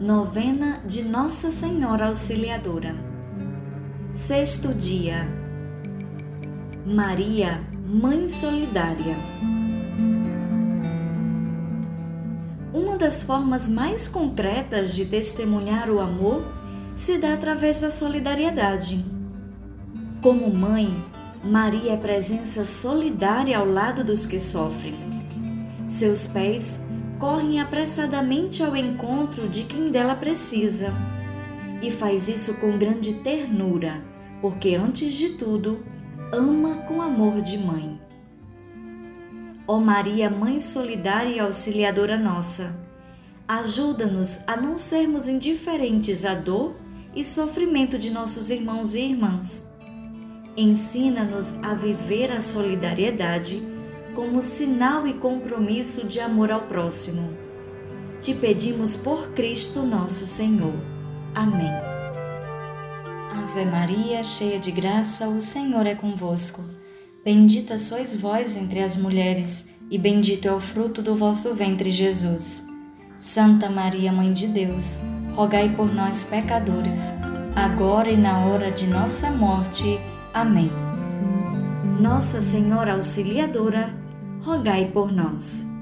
Novena de Nossa Senhora Auxiliadora. Sexto dia. Maria, Mãe Solidária. Uma das formas mais concretas de testemunhar o amor se dá através da solidariedade. Como mãe, Maria é presença solidária ao lado dos que sofrem. Seus pés correm apressadamente ao encontro de quem dela precisa. E faz isso com grande ternura, porque antes de tudo, ama com amor de mãe. Ó Maria, Mãe solidária e auxiliadora nossa, ajuda-nos a não sermos indiferentes à dor e sofrimento de nossos irmãos e irmãs. Ensina-nos a viver a solidariedade como sinal e compromisso de amor ao próximo. Te pedimos por Cristo nosso Senhor. Amém. Ave Maria, cheia de graça, o Senhor é convosco. Bendita sois vós entre as mulheres, e bendito é o fruto do vosso ventre, Jesus. Santa Maria, Mãe de Deus, rogai por nós, pecadores, agora e na hora de nossa morte. Amém. Nossa Senhora Auxiliadora, rogai por nós.